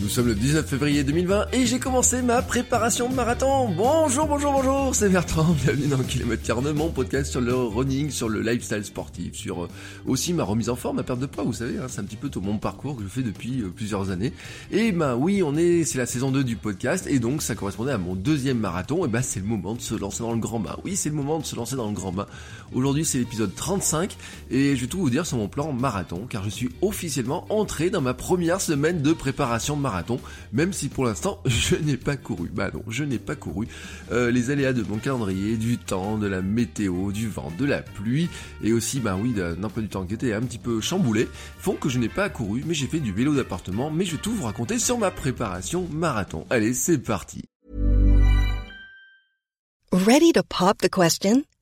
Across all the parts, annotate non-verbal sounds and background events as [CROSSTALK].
Nous sommes le 19 février 2020 et j'ai commencé ma préparation de marathon. Bonjour, bonjour, bonjour, c'est Bertrand, [LAUGHS] bienvenue dans Kilomètre 42, mon podcast sur le running, sur le lifestyle sportif, sur euh, aussi ma remise en forme, ma perte de poids, vous savez, hein, c'est un petit peu tout mon parcours que je fais depuis euh, plusieurs années. Et ben oui, on est, c'est la saison 2 du podcast et donc ça correspondait à mon deuxième marathon, et ben c'est le moment de se lancer dans le grand bain. Oui, c'est le moment de se lancer dans le grand bain. Aujourd'hui c'est l'épisode 35 et je vais tout vous dire sur mon plan marathon car je suis officiellement entré dans ma première semaine de préparation marathon même si pour l'instant [LAUGHS] je n'ai pas couru. Bah non, je n'ai pas couru. Euh, les aléas de mon calendrier, du temps, de la météo, du vent, de la pluie, et aussi, bah oui, d'un peu du temps qui était un petit peu chamboulé, font que je n'ai pas couru, mais j'ai fait du vélo d'appartement, mais je vais tout vous raconter sur ma préparation marathon. Allez, c'est parti. Ready to pop the question?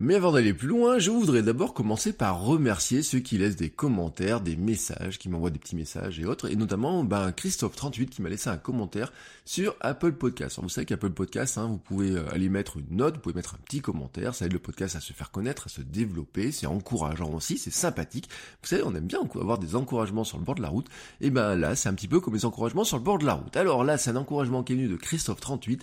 Mais avant d'aller plus loin, je voudrais d'abord commencer par remercier ceux qui laissent des commentaires, des messages, qui m'envoient des petits messages et autres, et notamment ben, Christophe38 qui m'a laissé un commentaire sur Apple Podcast. Alors, vous savez qu'Apple Podcast, hein, vous pouvez euh, aller mettre une note, vous pouvez mettre un petit commentaire, ça aide le podcast à se faire connaître, à se développer, c'est encourageant aussi, c'est sympathique. Vous savez, on aime bien avoir des encouragements sur le bord de la route, et ben là, c'est un petit peu comme les encouragements sur le bord de la route. Alors là, c'est un encouragement qui est venu de Christophe38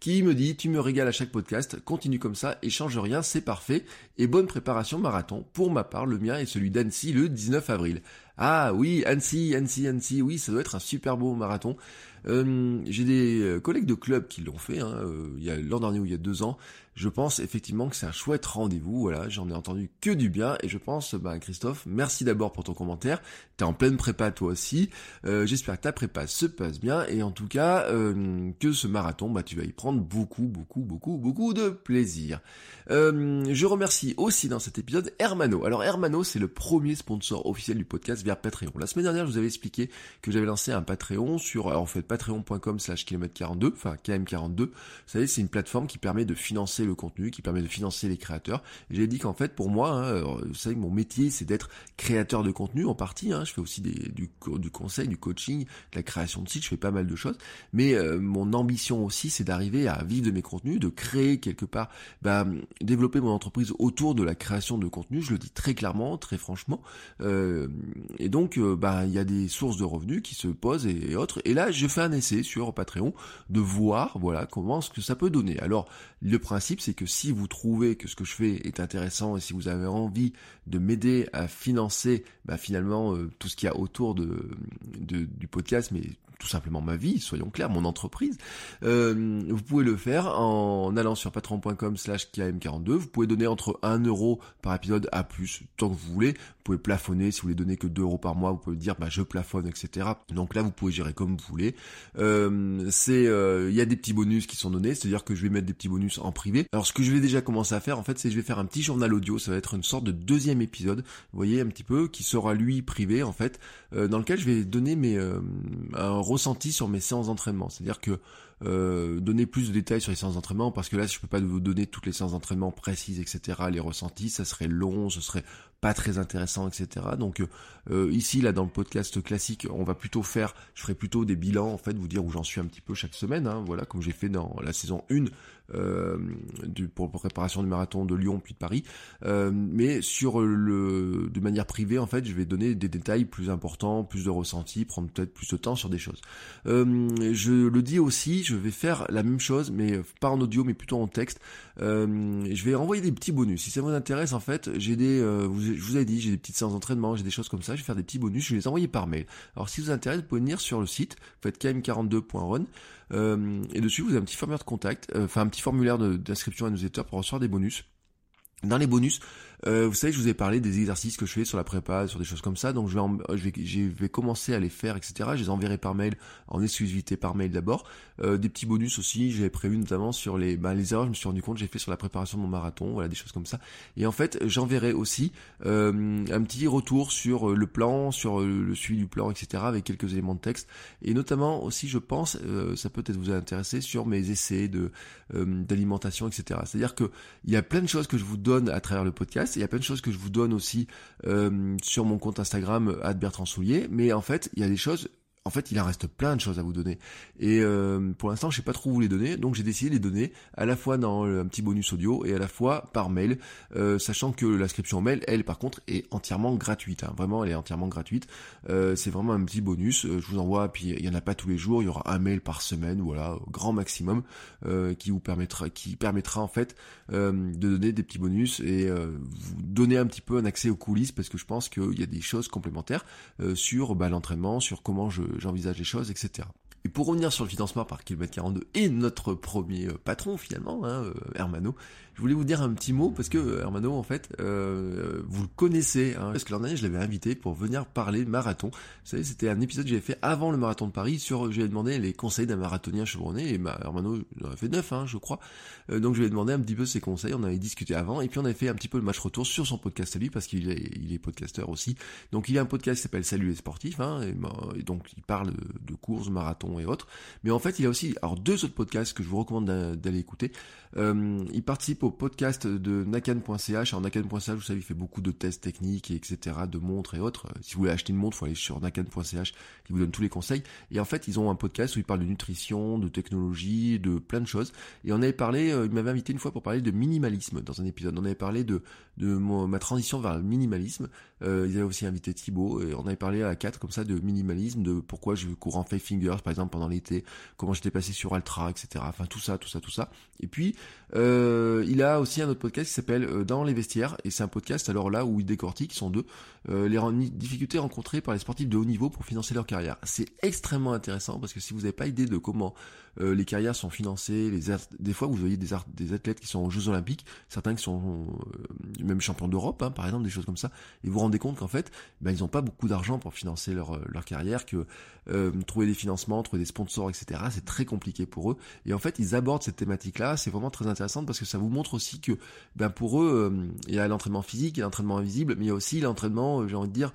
qui me dit tu me régales à chaque podcast, continue comme ça et change rien, c'est parfait. Et bonne préparation marathon. Pour ma part, le mien est celui d'Annecy le 19 avril. Ah oui, Annecy, Annecy, Annecy, oui, ça doit être un super beau marathon. Euh, j'ai des euh, collègues de club qui l'ont fait, hein, euh, il y a l'an dernier ou il y a deux ans. Je pense effectivement que c'est un chouette rendez-vous. Voilà, j'en ai entendu que du bien et je pense, bah, Christophe, merci d'abord pour ton commentaire. T'es en pleine prépa toi aussi. J'espère que ta prépa se passe bien et en tout cas que ce marathon, bah, tu vas y prendre beaucoup, beaucoup, beaucoup, beaucoup de plaisir. je remercie aussi dans cet épisode Hermano. Alors Hermano, c'est le premier sponsor officiel du podcast via Patreon. La semaine dernière, je vous avais expliqué que j'avais lancé un Patreon sur, alors en fait, patreon.com slash km42, enfin km42. Vous savez, c'est une plateforme qui permet de financer le contenu, qui permet de financer les créateurs. J'ai dit qu'en fait, pour moi, hein, vous savez mon métier, c'est d'être créateur de contenu en partie. Hein, je fais aussi des, du, du conseil, du coaching, de la création de sites, je fais pas mal de choses. Mais euh, mon ambition aussi, c'est d'arriver à vivre de mes contenus, de créer quelque part, bah, développer mon entreprise autour de la création de contenu. Je le dis très clairement, très franchement. Euh, et donc, euh, bah, il y a des sources de revenus qui se posent et, et autres. Et là, je fais un essai sur Patreon de voir voilà comment ce que ça peut donner. Alors le principe c'est que si vous trouvez que ce que je fais est intéressant et si vous avez envie de m'aider à financer bah, finalement euh, tout ce qu'il y a autour du podcast, mais tout simplement ma vie, soyons clairs, mon entreprise, euh, vous pouvez le faire en allant sur patron.com slash KM42. Vous pouvez donner entre 1 euro par épisode à plus, tant que vous voulez. Vous pouvez plafonner, si vous voulez donner que 2 euros par mois, vous pouvez dire bah je plafonne, etc. Donc là, vous pouvez gérer comme vous voulez. Euh, c'est, euh, il y a des petits bonus qui sont donnés, c'est-à-dire que je vais mettre des petits bonus en privé. Alors ce que je vais déjà commencer à faire, en fait, c'est je vais faire un petit journal audio. Ça va être une sorte de deuxième épisode, vous voyez un petit peu, qui sera lui privé en fait, dans lequel je vais donner mes un ressenti sur mes séances d'entraînement. C'est-à-dire que euh, donner plus de détails sur les séances d'entraînement, parce que là, je peux pas vous donner toutes les séances d'entraînement précises, etc., les ressentis, ça serait long, ce serait pas très intéressant, etc. Donc euh, ici, là, dans le podcast classique, on va plutôt faire, je ferai plutôt des bilans, en fait, vous dire où j'en suis un petit peu chaque semaine, hein, voilà, comme j'ai fait dans la saison 1 euh, du, pour, préparation du marathon de Lyon puis de Paris. Euh, mais sur le, de manière privée, en fait, je vais donner des détails plus importants, plus de ressentis, prendre peut-être plus de temps sur des choses. Euh, je le dis aussi, je vais faire la même chose, mais pas en audio, mais plutôt en texte. Euh, je vais envoyer des petits bonus. Si ça vous intéresse, en fait, j'ai des, euh, je vous ai dit, j'ai des petites séances d'entraînement, j'ai des choses comme ça. Je vais faire des petits bonus. Je vais les envoyer par mail. Alors, si vous intéresse, vous pouvez venir sur le site. Vous faites km42.run. Euh, et dessus, vous avez un petit formulaire de contact, euh, enfin un petit formulaire d'inscription à newsletter pour recevoir des bonus. Dans les bonus, euh, vous savez, je vous ai parlé des exercices que je fais sur la prépa, sur des choses comme ça, donc je vais, je, vais je vais commencer à les faire, etc. Je les enverrai par mail, en exclusivité par mail d'abord. Euh, des petits bonus aussi, j'avais prévu notamment sur les, bah, les erreurs, je me suis rendu compte, j'ai fait sur la préparation de mon marathon, voilà, des choses comme ça. Et en fait, j'enverrai aussi euh, un petit retour sur le plan, sur le suivi du plan, etc. avec quelques éléments de texte. Et notamment aussi, je pense, euh, ça peut être vous intéresser sur mes essais de d'alimentation, etc. C'est-à-dire que il y a plein de choses que je vous donne à travers le podcast il y a plein de choses que je vous donne aussi euh, sur mon compte Instagram, Bertrand Soulier, mais en fait, il y a des choses en fait, il en reste plein de choses à vous donner. Et euh, pour l'instant, je sais pas trop où vous les donner, donc j'ai décidé de les donner à la fois dans un petit bonus audio et à la fois par mail, euh, sachant que l'inscription mail, elle, par contre, est entièrement gratuite. Hein. Vraiment, elle est entièrement gratuite. Euh, c'est vraiment un petit bonus. je vous envoie, puis il y en a pas tous les jours. Il y aura un mail par semaine, voilà, au grand maximum, qui vous permettra, qui permettra en fait de donner des petits bonus et vous donner un petit peu un accès aux coulisses, parce que je pense qu'il y a des choses complémentaires sur bah, l'entraînement, sur comment je j'envisage les choses, etc. Et pour revenir sur le financement par kilomètre 42 et notre premier euh, patron finalement, hein, euh, Hermano, je voulais vous dire un petit mot parce que euh, Hermano, en fait, euh, vous le connaissez, hein, parce que l'an dernier, je l'avais invité pour venir parler marathon. Vous savez, c'était un épisode que j'avais fait avant le marathon de Paris sur, je lui ai demandé les conseils d'un marathonien chevronné, et bah, Hermano, il en a fait neuf, hein, je crois. Euh, donc je lui ai demandé un petit peu ses conseils, on avait discuté avant, et puis on avait fait un petit peu le match retour sur son podcast à lui, parce qu'il est, il podcasteur aussi. Donc il a un podcast qui s'appelle Salut les sportifs, hein, et, donc il parle de, courses, marathon et autres. Mais en fait, il a aussi, alors deux autres podcasts que je vous recommande d'aller écouter. Il participe au podcast de nakan.ch. Alors nakan.ch, vous savez, il fait beaucoup de tests techniques, et etc., de montres et autres. Si vous voulez acheter une montre, il faut aller sur nakan.ch, il vous donne tous les conseils. Et en fait, ils ont un podcast où ils parlent de nutrition, de technologie, de plein de choses. Et on avait parlé, euh, il m'avait invité une fois pour parler de minimalisme dans un épisode. On avait parlé de, de ma transition vers le minimalisme. Euh, ils avaient aussi invité Thibaut et on avait parlé à quatre comme ça de minimalisme, de pourquoi je cours en five fingers par exemple pendant l'été, comment j'étais passé sur Ultra, etc. Enfin tout ça, tout ça, tout ça. Et puis euh, il a aussi un autre podcast qui s'appelle euh, Dans les vestiaires et c'est un podcast alors là où il décortique, sont deux, euh, les difficultés rencontrées par les sportifs de haut niveau pour financer leur carrière. C'est extrêmement intéressant parce que si vous n'avez pas idée de comment euh, les carrières sont financées, des fois vous voyez des, des athlètes qui sont aux Jeux Olympiques, certains qui sont même champions d'Europe, hein, par exemple, des choses comme ça, et vous vous rendez compte qu'en fait, ben, ils n'ont pas beaucoup d'argent pour financer leur, euh, leur carrière, que trouver des financements, trouver des sponsors, etc., c'est très compliqué pour eux. Et en fait, ils abordent cette thématique-là, c'est vraiment très intéressant parce que ça vous montre aussi que ben, pour eux, il y a l'entraînement physique, il y a l'entraînement invisible, mais il y a aussi l'entraînement, j'ai envie de dire,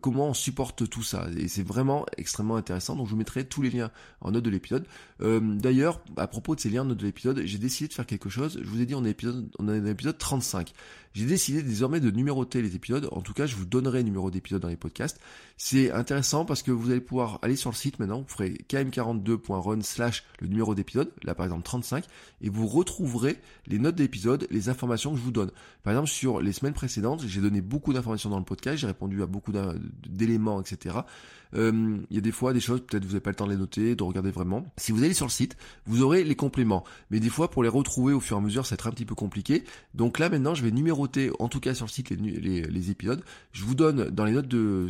comment on supporte tout ça. Et c'est vraiment extrêmement intéressant, donc je vous mettrai tous les liens en note de l'épisode. D'ailleurs, à propos de ces liens de l'épisode, j'ai décidé de faire quelque chose. Je vous ai dit, on est épisode, on est dans l'épisode 35. J'ai décidé désormais de numéroter les épisodes. En tout cas, je vous donnerai le numéro d'épisode dans les podcasts. C'est intéressant parce que vous allez pouvoir aller sur le site maintenant. Vous ferez km42.run slash le numéro d'épisode. Là, par exemple, 35. Et vous retrouverez les notes d'épisode, les informations que je vous donne. Par exemple, sur les semaines précédentes, j'ai donné beaucoup d'informations dans le podcast. J'ai répondu à beaucoup d'éléments, etc. Euh, il y a des fois des choses, peut-être vous n'avez pas le temps de les noter, de regarder vraiment. Si vous allez sur le site, vous aurez les compléments. Mais des fois, pour les retrouver au fur et à mesure, ça va être un petit peu compliqué. Donc là, maintenant, je vais numéroter en tout cas sur le site, les, les, épisodes. Je vous donne dans les notes de,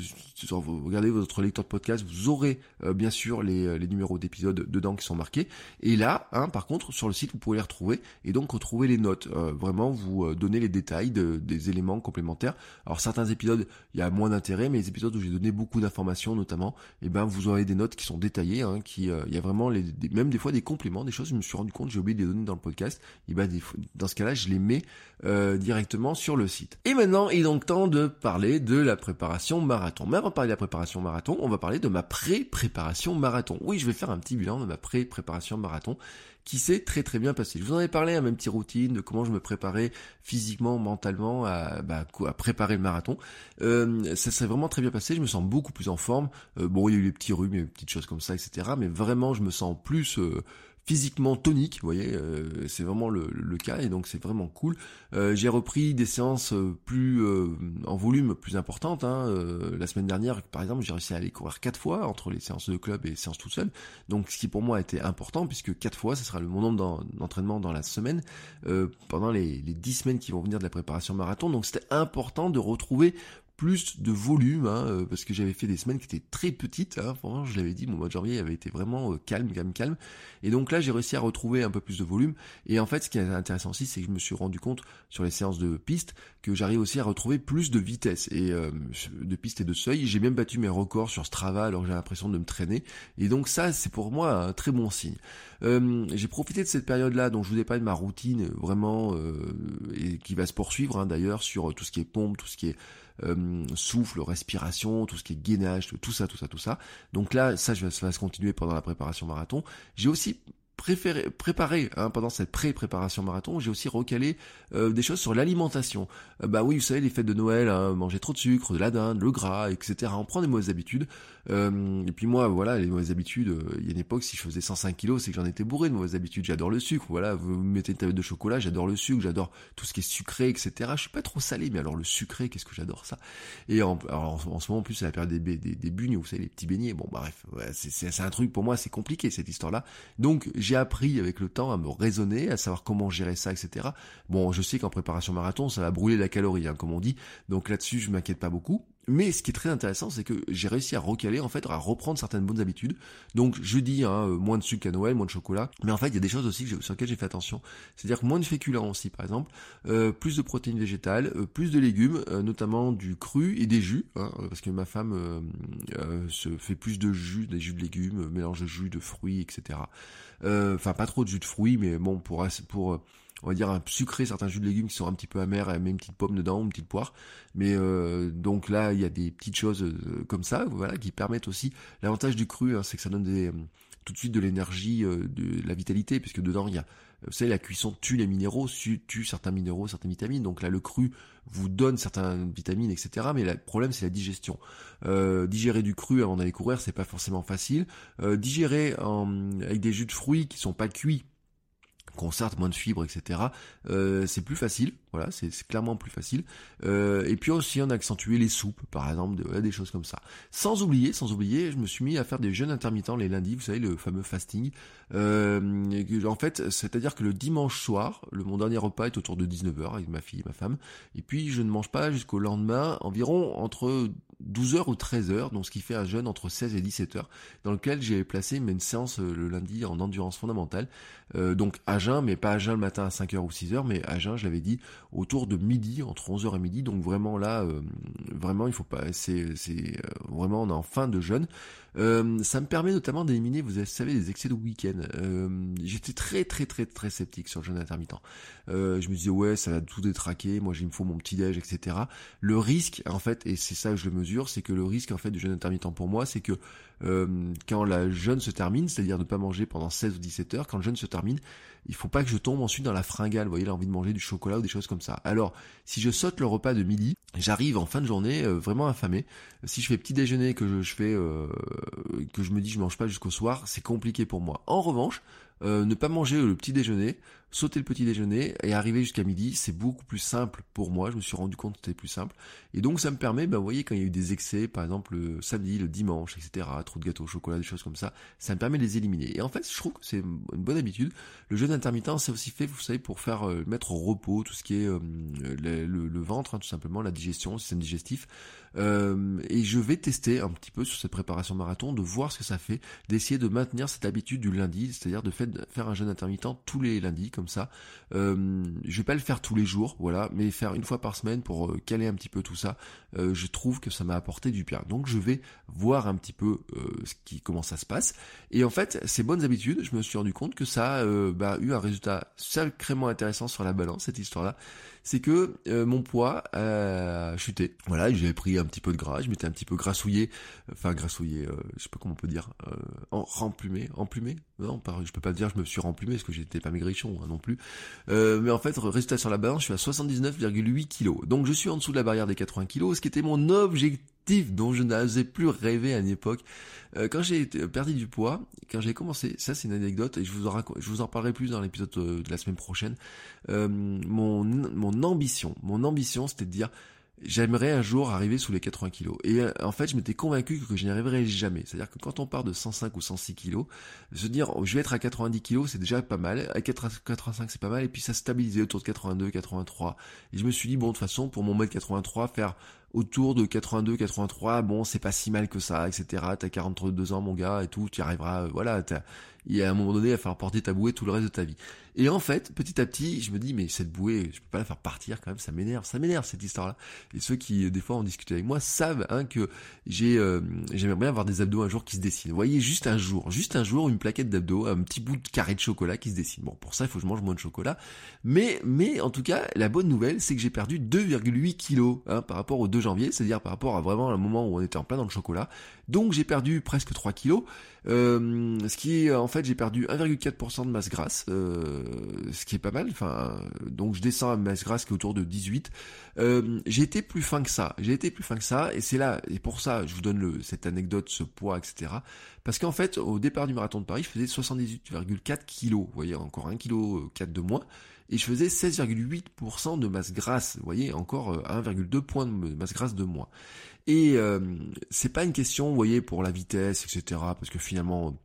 vous regardez votre lecteur de podcast, vous aurez euh, bien sûr les, les numéros d'épisodes dedans qui sont marqués. Et là, hein, par contre, sur le site, vous pouvez les retrouver et donc retrouver les notes. Euh, vraiment, vous euh, donner les détails des éléments complémentaires. Alors certains épisodes, il y a moins d'intérêt, mais les épisodes où j'ai donné beaucoup d'informations, notamment, et eh ben vous aurez des notes qui sont détaillées, hein, qui, il y a vraiment les, même des fois des compléments, des choses. Je me suis rendu compte, j'ai oublié de les donner dans le podcast. Et ben dans ce cas-là, je les mets directement sur le site. Et maintenant, il est donc temps de parler de la préparation marathon. Mais avant de parler de la préparation marathon, on va parler de ma pré-préparation marathon. Oui, je vais faire un petit bilan de ma pré-préparation marathon qui s'est très très bien passé. Je vous en ai parlé à ma petite routine de comment je me préparais physiquement, mentalement à, bah, à préparer le marathon. Euh, ça s'est vraiment très bien passé. Je me sens beaucoup plus en forme. Euh, bon, il y a eu les petits rhumes, les petites choses comme ça, etc. Mais vraiment, je me sens plus euh, physiquement tonique, vous voyez, euh, c'est vraiment le, cas et donc c'est vraiment cool. Euh, j'ai repris des séances euh, plus en volume plus importantes. Hein. la semaine dernière, par exemple, j'ai réussi à aller courir quatre fois entre les séances de club et les séances tout seul. Donc ce qui pour moi était important puisque quatre fois, ce sera le mon nombre d'entraînement dans la semaine pendant les, les dix semaines qui vont venir de la préparation marathon. Donc c'était important de retrouver plus de volume, hein, euh, parce que j'avais fait des semaines qui étaient très petites. Hein, je l'avais dit, mon mois de janvier avait été vraiment euh, calme, calme, calme. Et donc là, j'ai réussi à retrouver un peu plus de volume. Et en fait, ce qui est intéressant aussi, c'est que je me suis rendu compte sur les séances de piste que j'arrive aussi à retrouver plus de vitesse et euh, de piste et de seuil. J'ai même battu mes records sur Strava alors j'ai l'impression de me traîner. Et donc ça, c'est pour moi un très bon signe. j'ai profité de cette période-là, dont je vous ai parlé de ma routine vraiment et qui va se poursuivre hein, d'ailleurs sur tout ce qui est pompe, tout ce qui est euh, souffle, respiration, tout ce qui est gainage, tout ça, tout ça, tout ça. Donc là, ça, ça va se continuer pendant la préparation marathon. J'ai aussi préféré, préparé hein, pendant cette pré-préparation marathon, j'ai aussi recalé euh, des choses sur l'alimentation. Euh, bah oui, vous savez, les fêtes de Noël, hein, manger trop de sucre, de la dinde, le gras, etc. On prend des mauvaises habitudes. Euh, et puis moi, voilà, les mauvaises habitudes, il y a une époque, si je faisais 105 kilos, c'est que j'en étais bourré de mauvaises habitudes. J'adore le sucre, voilà, vous mettez une tablette de chocolat, j'adore le sucre, j'adore tout ce qui est sucré, etc. Je suis pas trop salé, mais alors le sucré, qu'est-ce que j'adore ça? Et en, alors, en, ce moment, en plus, c'est la période des, des, des bugnes, vous savez, les petits beignets. Bon, bah, bref, c'est un truc, pour moi, c'est compliqué, cette histoire-là. Donc, j'ai appris avec le temps à me raisonner, à savoir comment gérer ça, etc. Bon, je sais qu'en préparation marathon, ça va brûler la calorie, hein, comme on dit. Donc là-dessus, je m'inquiète pas beaucoup. Mais ce qui est très intéressant, c'est que j'ai réussi à recaler, en fait, à reprendre certaines bonnes habitudes. Donc, je dis, hein, euh, moins de sucre à Noël, moins de chocolat. Mais en fait, il y a des choses aussi sur lesquelles j'ai fait attention. C'est-à-dire que moins de féculents aussi, par exemple, euh, plus de protéines végétales, euh, plus de légumes, notamment du cru et des jus, hein, parce que ma femme se fait plus de jus, des jus de légumes, mélange de jus de fruits, etc. Enfin, pas trop de jus de fruits, mais bon, pour pour on va dire un sucré certains jus de légumes qui sont un petit peu amers, et une petite pomme dedans, une petite poire. Mais euh, donc là, il y a des petites choses euh, comme ça, voilà, qui permettent aussi. L'avantage du cru, hein, c'est que ça donne euh, tout de suite de l'énergie, de la vitalité, puisque dedans il y a, vous savez, la cuisson tue les minéraux, tue certains minéraux, certaines vitamines. Donc là, le cru vous donne certaines vitamines, etc. Mais le problème, c'est la digestion. digérer du cru avant d'aller courir, c'est pas forcément facile. digérer avec des jus de fruits qui sont pas cuits concerte moins de fibres, etc. Euh, c'est plus facile, voilà, c'est clairement plus facile. Euh, et puis aussi on a accentué les soupes, par exemple, des choses comme ça. Sans oublier, sans oublier, je me suis mis à faire des jeûnes intermittents les lundis, vous savez, le fameux fasting. Euh, en fait, c'est-à-dire que le dimanche soir, le, mon dernier repas est autour de 19h avec ma fille et ma femme. Et puis je ne mange pas jusqu'au lendemain, environ entre 12h ou 13h, donc ce qui fait un jeûne entre 16 et 17h, dans lequel j'ai placé une séance le lundi en endurance fondamentale. donc à mais pas à jeun le matin à 5h ou 6h, mais à jeun, je l'avais dit, autour de midi, entre 11h et midi. Donc vraiment là, euh, vraiment, il faut pas, c'est, c'est euh, vraiment, on est en fin de jeûne. Euh, ça me permet notamment d'éliminer, vous savez, les excès de week-end. j'étais très très très très sceptique sur le jeûne intermittent. je me disais ouais, ça va tout détraquer. Moi, il me faut mon petit déj, etc. Le risque, en fait, et c'est ça que je le mesure, c'est que le risque en fait du jeûne intermittent pour moi, c'est que quand la jeûne se termine, c'est-à-dire ne pas manger pendant 16 ou 17 heures, quand le jeûne se termine, il faut pas que je tombe ensuite dans la fringale, vous voyez, l'envie de manger du chocolat ou des choses comme ça. Alors, si je saute le repas de midi, j'arrive en fin de journée euh, vraiment affamé. Si je fais petit déjeuner, que je, je fais, euh, que je me dis je mange pas jusqu'au soir, c'est compliqué pour moi. En revanche, euh, ne pas manger le petit déjeuner, sauter le petit déjeuner et arriver jusqu'à midi, c'est beaucoup plus simple pour moi. Je me suis rendu compte que c'était plus simple. Et donc ça me permet, ben, vous voyez, quand il y a eu des excès, par exemple le samedi, le dimanche, etc., trop de gâteaux au chocolat, des choses comme ça, ça me permet de les éliminer. Et en fait, je trouve que c'est une bonne habitude. Le jeûne intermittent, c'est aussi fait, vous savez, pour faire euh, mettre au repos tout ce qui est euh, le, ventre, hein, tout simplement, la digestion, le système digestif. et je vais tester un petit peu sur cette préparation marathon, de voir ce que ça fait, d'essayer de maintenir cette habitude du lundi, c'est-à-dire de faire un jeûne intermittent tous les lundis, ça. Euh, je vais pas le faire tous les jours, voilà, mais faire une fois par semaine pour euh, caler un petit peu tout ça. Euh, je trouve que ça m'a apporté du bien. Donc je vais voir un petit peu ce qui, comment ça se passe. Et en fait, ces bonnes habitudes, je me suis rendu compte que ça a bah, eu un résultat sacrément intéressant sur la balance, cette histoire-là c'est que euh, mon poids a chuté. Voilà, j'avais pris un petit peu de gras, je m'étais un petit peu grassouillé, enfin grassouillé, euh, je sais pas comment on peut dire, euh, en, remplumé, emplumé Non, je peux pas dire je me suis remplumé parce que j'étais pas maigrichon hein, non plus. Euh, mais en fait, résultat sur la balance, je suis à 79,8 kg. Donc je suis en dessous de la barrière des 80 kg, ce qui était mon objectif dont je n'osais plus rêver à une époque. Euh, quand j'ai perdu du poids, quand j'ai commencé, ça c'est une anecdote et je vous en, parlerai plus dans l'épisode de la semaine prochaine. Euh, mon, mon ambition, mon ambition c'était de dire j'aimerais un jour arriver sous les 80 kilos. Et euh, en fait, je m'étais convaincu que je n'y arriverais jamais. C'est-à-dire que quand on part de 105 ou 106 kilos, se dire oh, je vais être à 90 kilos, c'est déjà pas mal. À 85, c'est pas mal. Et puis ça stabilisait autour de 82, 83. Et je me suis dit bon, de toute façon, pour mon mètre 83, faire autour de 82, 83, bon, c'est pas si mal que ça, etc. T'as 42 ans, mon gars, et tout, tu arriveras, euh, voilà, y a un moment donné à faire porter ta bouée tout le reste de ta vie. Et en fait, petit à petit, je me dis, mais cette bouée, je peux pas la faire partir quand même, ça m'énerve, ça m'énerve cette histoire-là. Et ceux qui, des fois, ont discuté avec moi, savent hein, que j'ai, euh, j'aimerais bien avoir des abdos un jour qui se dessinent. Vous voyez, juste un jour, juste un jour, une plaquette d'abdos, un petit bout de carré de chocolat qui se dessine. Bon, pour ça, il faut que je mange moins de chocolat. Mais, mais en tout cas, la bonne nouvelle, c'est que j'ai perdu 2,8 kilos hein, par rapport au 2 janvier, c'est-à-dire par rapport à vraiment un moment où on était en plein dans le chocolat. Donc j'ai perdu presque 3 kilos, euh, ce qui est en fait j'ai perdu 1,4% de masse grasse, euh, ce qui est pas mal. Enfin, donc je descends à masse grasse qui est autour de 18. Euh, j'ai été plus fin que ça. J'ai été plus fin que ça, et c'est là et pour ça je vous donne le, cette anecdote, ce poids, etc. Parce qu'en fait au départ du marathon de Paris, je faisais 78,4 kilos. Vous voyez encore 1 kg 4 de moins et je faisais 16,8% de masse grasse, vous voyez, encore 1,2 points de masse grasse de moins. Et euh, c'est pas une question, vous voyez, pour la vitesse, etc. Parce que finalement,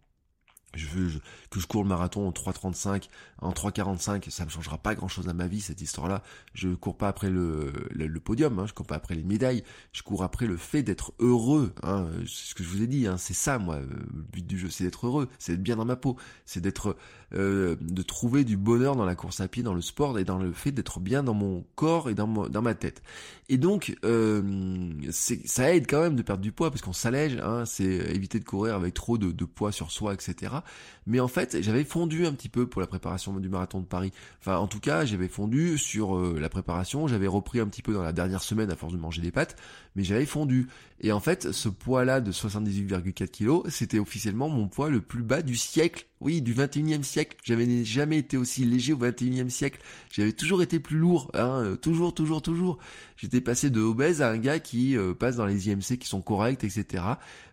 je veux que je cours le marathon en 3.35, en 3.45, ça ne changera pas grand chose à ma vie, cette histoire-là. Je cours pas après le, le, podium, hein, je cours pas après les médailles, je cours après le fait d'être heureux. Hein, c'est ce que je vous ai dit, hein, c'est ça, moi, le but du jeu, c'est d'être heureux, c'est d'être bien dans ma peau, c'est d'être, euh, de trouver du bonheur dans la course à pied, dans le sport et dans le fait d'être bien dans mon corps et dans, dans ma tête. Et donc, euh, ça aide quand même de perdre du poids parce qu'on s'allège, hein, c'est éviter de courir avec trop de, de poids sur soi, etc. Mais en fait, j'avais fondu un petit peu pour la préparation du marathon de Paris. Enfin, en tout cas, j'avais fondu sur euh, la préparation. J'avais repris un petit peu dans la dernière semaine à force de manger des pâtes, mais j'avais fondu. Et en fait, ce poids-là de 78,4 kg, c'était officiellement mon poids le plus bas du siècle. Oui, du 21e siècle. J'avais jamais été aussi léger au 21e siècle. J'avais toujours été plus lourd, hein, euh, toujours, toujours, toujours. J'étais passé de obèse à un gars qui euh, passe dans les IMC qui sont corrects, etc.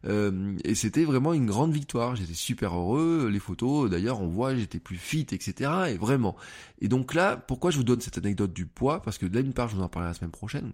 Euh, et c'était vraiment une grande victoire. J'étais super heureux. Les photos, d'ailleurs, on voit, j'étais plus fit, etc. Et vraiment. Et donc là, pourquoi je vous donne cette anecdote du poids? Parce que d'une part, je vous en parlerai la semaine prochaine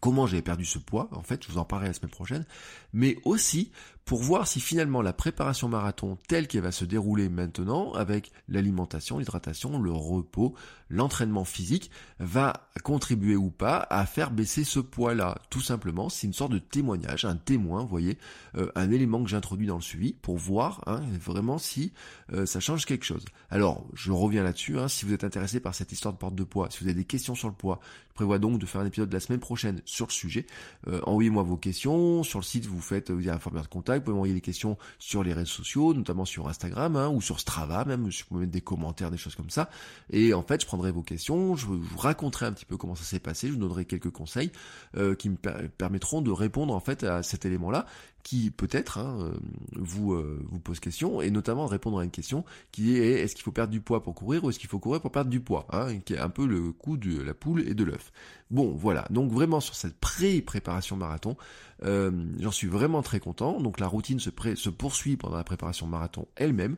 comment j'avais perdu ce poids, en fait, je vous en parlerai la semaine prochaine, mais aussi pour voir si finalement la préparation marathon telle qu'elle va se dérouler maintenant, avec l'alimentation, l'hydratation, le repos, l'entraînement physique, va contribuer ou pas à faire baisser ce poids-là. Tout simplement, c'est une sorte de témoignage, un témoin, vous voyez, euh, un élément que j'introduis dans le suivi pour voir hein, vraiment si euh, ça change quelque chose. Alors, je reviens là-dessus, hein, si vous êtes intéressé par cette histoire de porte de poids, si vous avez des questions sur le poids, je prévois donc de faire un épisode de la semaine prochaine sur le sujet. Euh, envoyez-moi vos questions, sur le site vous faites, vous avez un formulaire de contact, vous pouvez m'envoyer des questions sur les réseaux sociaux, notamment sur Instagram hein, ou sur Strava même, je peux mettre des commentaires, des choses comme ça. Et en fait, je prendrai vos questions, je vous raconterai un petit peu comment ça s'est passé, je vous donnerai quelques conseils euh, qui me permettront de répondre en fait à cet élément-là qui peut-être hein, euh, vous euh, vous pose question et notamment répondre à une question qui est est-ce qu'il faut perdre du poids pour courir ou est-ce qu'il faut courir pour perdre du poids hein, qui est un peu le coup de la poule et de l'œuf. Bon voilà. Donc vraiment sur cette pré-préparation marathon euh, j'en suis vraiment très content. Donc la routine se, se poursuit pendant la préparation marathon elle-même.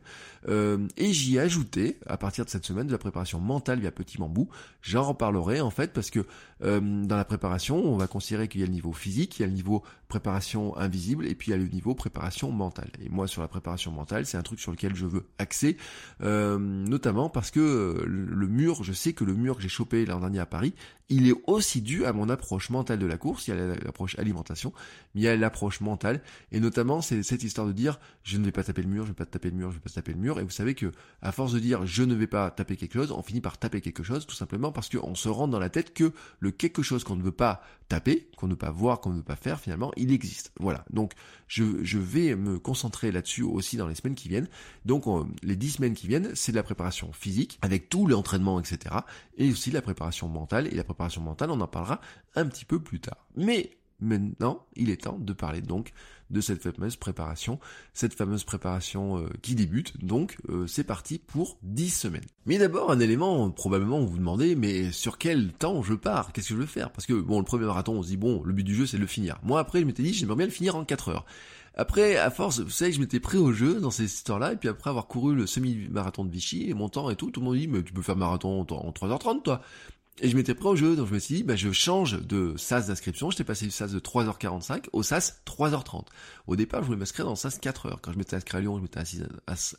Et j'y ai ajouté à partir de cette semaine de la préparation mentale via petit bambou. J'en reparlerai en fait parce que dans la préparation on va considérer qu'il y a le niveau physique il y a le niveau préparation invisible et puis a le niveau préparation mentale. Et moi sur la préparation mentale, c'est un truc sur lequel je veux axer, euh, notamment parce que euh, le mur, je sais que le mur que j'ai chopé l'an dernier à Paris, il est aussi dû à mon approche mentale de la course, il y a l'approche alimentation, mais il y a l'approche mentale, et notamment c'est cette histoire de dire je ne vais pas taper le mur, je ne vais pas taper le mur, je ne vais pas taper le mur, et vous savez que à force de dire je ne vais pas taper quelque chose, on finit par taper quelque chose, tout simplement parce qu'on se rend dans la tête que le quelque chose qu'on ne veut pas taper, qu'on ne veut pas voir, qu'on ne veut pas faire finalement, il existe. Voilà, donc je, vais me concentrer là-dessus aussi dans les semaines qui viennent. Donc les dix semaines qui viennent, c'est de la préparation physique, avec tout l'entraînement, etc. Et aussi la préparation mentale, et la préparation mentale, on en parlera un petit peu plus tard. Mais maintenant, il est temps de parler donc de cette fameuse préparation, cette fameuse préparation euh, qui débute. Donc euh, c'est parti pour 10 semaines. Mais d'abord un élément, probablement vous vous demandez, mais sur quel temps je pars? Qu'est-ce que je veux faire? Parce que bon, le premier marathon, on se dit bon, le but du jeu c'est de le finir. Moi après, je m'étais dit j'aimerais bien le finir en 4 heures. Après, à force, vous savez, je m'étais pris au jeu dans ces histoires-là, et puis après avoir couru le semi-marathon de Vichy, et mon temps et tout, tout le monde dit, mais tu peux faire marathon en 3h30, toi. Et je m'étais prêt au jeu, donc je me suis dit, bah, je change de sas d'inscription. J'étais passé du sas de 3h45 au sas 3h30. Au départ, je voulais m'inscrire dans le sas 4h. Quand je m'étais inscrit à Lyon, je m'étais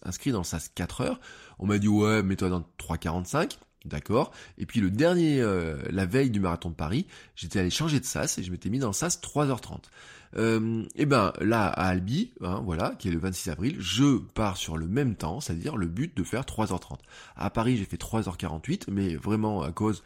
inscrit dans le sas 4h. On m'a dit, ouais, mets-toi dans 3h45. D'accord Et puis le dernier, euh, la veille du marathon de Paris, j'étais allé changer de sas et je m'étais mis dans le sas 3h30. Euh, et ben là, à Albi, hein, voilà, qui est le 26 avril, je pars sur le même temps, c'est-à-dire le but de faire 3h30. À Paris, j'ai fait 3h48, mais vraiment à cause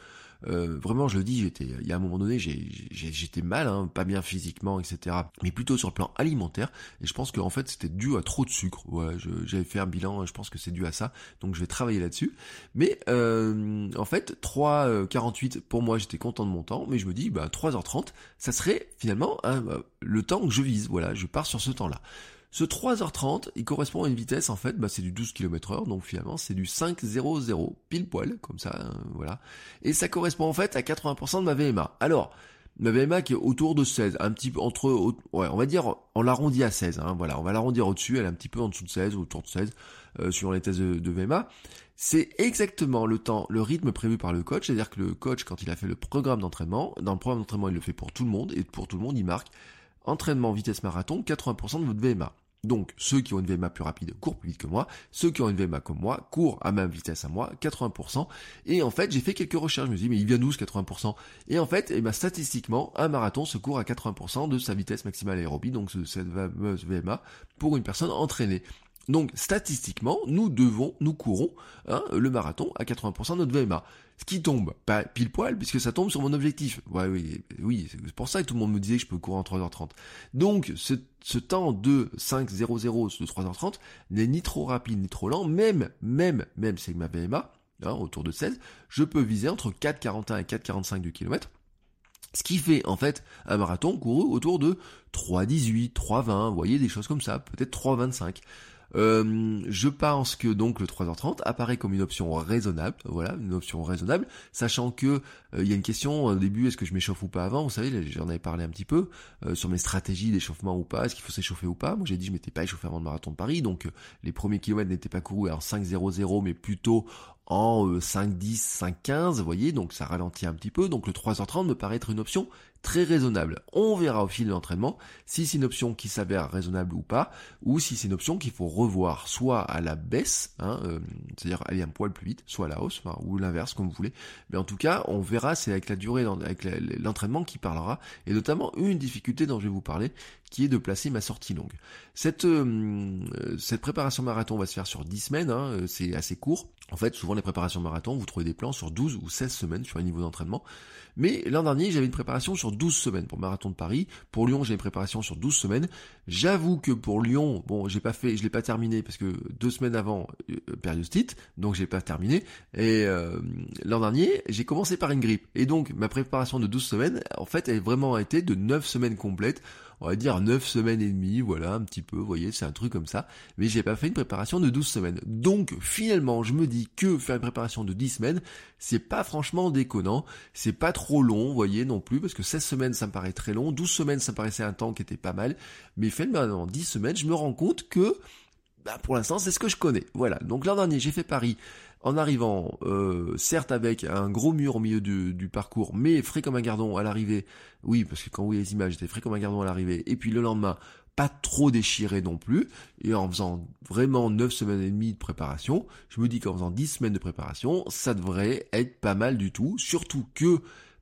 euh, vraiment, je le dis, j'étais, il y a un moment donné, j'étais mal, hein, pas bien physiquement, etc. Mais plutôt sur le plan alimentaire. Et je pense qu'en fait, c'était dû à trop de sucre. Ouais, j'avais fait un bilan, je pense que c'est dû à ça. Donc, je vais travailler là-dessus. Mais euh, en fait, 3h48 pour moi, j'étais content de mon temps. Mais je me dis, bah 3h30, ça serait finalement hein, le temps que je vise. Voilà, je pars sur ce temps-là. Ce 3h30, il correspond à une vitesse, en fait, bah, c'est du 12 km heure, donc finalement c'est du 5,00, pile poil, comme ça, hein, voilà. Et ça correspond en fait à 80% de ma VMA. Alors, ma VMA qui est autour de 16, un petit peu entre, ouais, on va dire, on l'arrondit à 16, hein, voilà, on va l'arrondir au-dessus, elle est un petit peu en dessous de 16, ou autour de 16, euh, suivant les tests de, de VMA. C'est exactement le temps, le rythme prévu par le coach, c'est-à-dire que le coach, quand il a fait le programme d'entraînement, dans le programme d'entraînement, il le fait pour tout le monde, et pour tout le monde, il marque entraînement vitesse marathon, 80% de votre VMA. Donc, ceux qui ont une VMA plus rapide courent plus vite que moi. Ceux qui ont une VMA comme moi courent à même vitesse à moi, 80%. Et en fait, j'ai fait quelques recherches. Je me suis dit, mais il vient d'où ce 80% Et en fait, eh ben, statistiquement, un marathon se court à 80% de sa vitesse maximale aérobie, donc cette fameuse VMA, pour une personne entraînée. Donc statistiquement, nous devons, nous courons hein, le marathon à 80% de notre VMA. Ce qui tombe, pas pile poil, puisque ça tombe sur mon objectif. Ouais, oui, oui, c'est pour ça que tout le monde me disait que je peux courir en 3h30. Donc ce, ce temps de 5.00 de 3h30 n'est ni trop rapide ni trop lent, même, même, même c'est ma VMA, hein, autour de 16, je peux viser entre 4,41 et 4,45 du kilomètre. Ce qui fait en fait un marathon couru autour de 3,18, 3,20, vous voyez des choses comme ça, peut-être 3,25. Euh, je pense que donc le 3h30 apparaît comme une option raisonnable, voilà, une option raisonnable, sachant que euh, il y a une question au début, est-ce que je m'échauffe ou pas avant Vous savez, j'en avais parlé un petit peu euh, sur mes stratégies d'échauffement ou pas, est-ce qu'il faut s'échauffer ou pas Moi j'ai dit je m'étais pas échauffé avant le marathon de Paris, donc les premiers kilomètres n'étaient pas courus en 5-0-0, mais plutôt en 5-10, 5-15, vous voyez, donc ça ralentit un petit peu, donc le 3h30 me paraît être une option très raisonnable. On verra au fil de l'entraînement si c'est une option qui s'avère raisonnable ou pas, ou si c'est une option qu'il faut revoir soit à la baisse, hein, euh, c'est-à-dire aller un poil plus vite, soit à la hausse, ou l'inverse comme vous voulez. Mais en tout cas, on verra, c'est avec la durée, avec l'entraînement qui parlera, et notamment une difficulté dont je vais vous parler, qui est de placer ma sortie longue. Cette, euh, préparation marathon va se faire sur 10 semaines, hein, euh, c'est assez court. En fait, souvent les préparations marathon, vous trouvez des plans sur 12 ou 16 semaines sur un niveau d'entraînement. Mais l'an dernier, j'avais une préparation sur 12 semaines pour marathon de Paris. Pour Lyon, j'ai une préparation sur 12 semaines. J'avoue que pour Lyon, bon, j'ai pas fait, je l'ai pas terminé parce que deux semaines avant, euh, périostite, donc j'ai pas terminé. Et euh, l'an dernier, j'ai commencé par une grippe. Et donc, ma préparation de 12 semaines, en fait, elle a vraiment été de 9 semaines complètes on va dire 9 semaines et demie, voilà, un petit peu, vous voyez, c'est un truc comme ça, mais j'ai pas fait une préparation de 12 semaines. Donc finalement, je me dis que faire une préparation de 10 semaines, c'est pas franchement déconnant, c'est pas trop long, vous voyez, non plus, parce que 16 semaines, ça me paraît très long, 12 semaines, ça me paraissait un temps qui était pas mal, mais fait maintenant 10 semaines, je me rends compte que bah, pour l'instant, c'est ce que je connais. Voilà. Donc l'an dernier, j'ai fait Paris en arrivant, euh, certes avec un gros mur au milieu du, parcours, mais frais comme un gardon à l'arrivée. Oui, parce que quand vous voyez les images, j'étais frais comme un gardon à l'arrivée. Et puis le lendemain, pas trop déchiré non plus. Et en faisant vraiment 9 semaines et demie de préparation, je me dis qu'en faisant 10 semaines de préparation, ça devrait être pas mal du tout. Surtout que